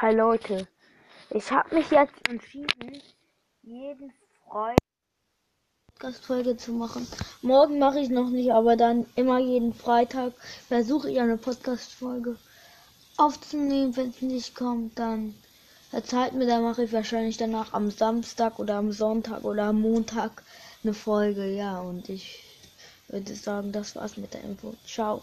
Hi Leute, ich habe mich jetzt entschieden, jeden Freitag Podcast-Folge zu machen. Morgen mache ich noch nicht, aber dann immer jeden Freitag versuche ich eine Podcast-Folge aufzunehmen. Wenn es nicht kommt, dann erzählt mir, dann mache ich wahrscheinlich danach am Samstag oder am Sonntag oder am Montag eine Folge. Ja, und ich würde sagen, das war's mit der Info. Ciao.